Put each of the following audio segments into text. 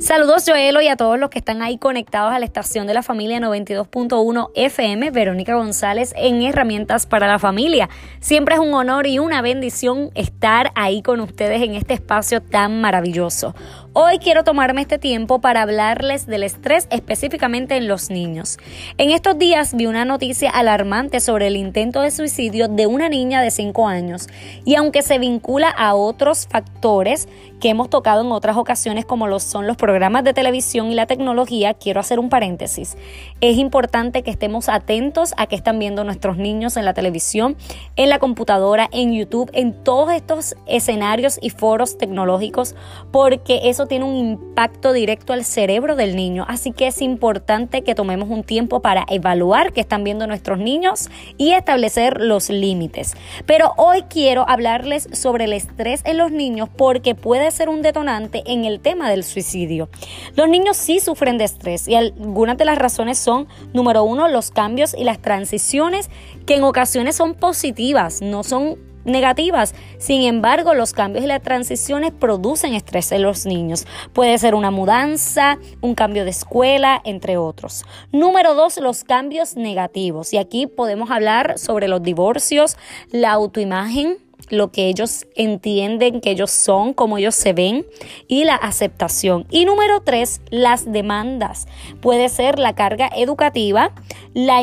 Saludos Joelo y a todos los que están ahí conectados a la estación de la familia 92.1 FM, Verónica González en Herramientas para la Familia. Siempre es un honor y una bendición estar ahí con ustedes en este espacio tan maravilloso. Hoy quiero tomarme este tiempo para hablarles del estrés específicamente en los niños. En estos días vi una noticia alarmante sobre el intento de suicidio de una niña de 5 años y aunque se vincula a otros factores que hemos tocado en otras ocasiones como lo son los programas de televisión y la tecnología, quiero hacer un paréntesis. Es importante que estemos atentos a qué están viendo nuestros niños en la televisión, en la computadora, en YouTube, en todos estos escenarios y foros tecnológicos porque tiene un impacto directo al cerebro del niño. Así que es importante que tomemos un tiempo para evaluar qué están viendo nuestros niños y establecer los límites. Pero hoy quiero hablarles sobre el estrés en los niños porque puede ser un detonante en el tema del suicidio. Los niños sí sufren de estrés y algunas de las razones son, número uno, los cambios y las transiciones que en ocasiones son positivas, no son negativas. Sin embargo, los cambios y las transiciones producen estrés en los niños. Puede ser una mudanza, un cambio de escuela, entre otros. Número dos, los cambios negativos. Y aquí podemos hablar sobre los divorcios, la autoimagen, lo que ellos entienden que ellos son, cómo ellos se ven y la aceptación. Y número tres, las demandas. Puede ser la carga educativa, la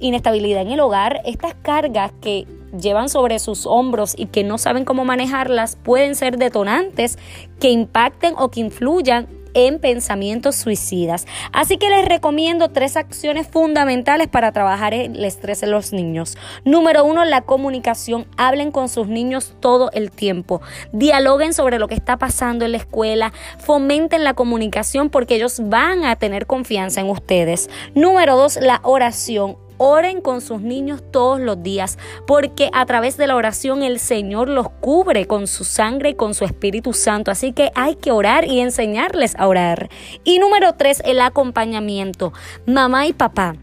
inestabilidad en el hogar, estas cargas que llevan sobre sus hombros y que no saben cómo manejarlas pueden ser detonantes que impacten o que influyan en pensamientos suicidas. Así que les recomiendo tres acciones fundamentales para trabajar el estrés en los niños. Número uno, la comunicación. Hablen con sus niños todo el tiempo. Dialoguen sobre lo que está pasando en la escuela. Fomenten la comunicación porque ellos van a tener confianza en ustedes. Número dos, la oración Oren con sus niños todos los días, porque a través de la oración el Señor los cubre con su sangre y con su Espíritu Santo. Así que hay que orar y enseñarles a orar. Y número tres, el acompañamiento. Mamá y papá.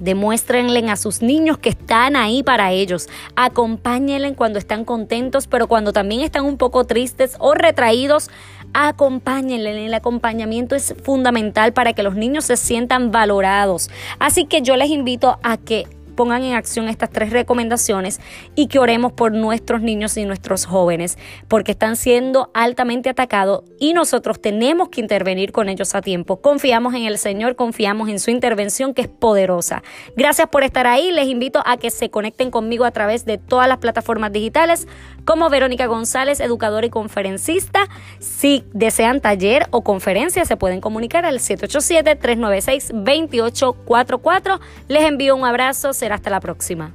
Demuéstrenle a sus niños que están ahí para ellos. Acompáñenle cuando están contentos, pero cuando también están un poco tristes o retraídos acompáñenle. El acompañamiento es fundamental para que los niños se sientan valorados. Así que yo les invito a que pongan en acción estas tres recomendaciones y que oremos por nuestros niños y nuestros jóvenes, porque están siendo altamente atacados y nosotros tenemos que intervenir con ellos a tiempo. Confiamos en el Señor, confiamos en su intervención que es poderosa. Gracias por estar ahí. Les invito a que se conecten conmigo a través de todas las plataformas digitales como Verónica González, educadora y conferencista. Si desean taller o conferencia, se pueden comunicar al 787-396-2844. Les envío un abrazo hasta la próxima.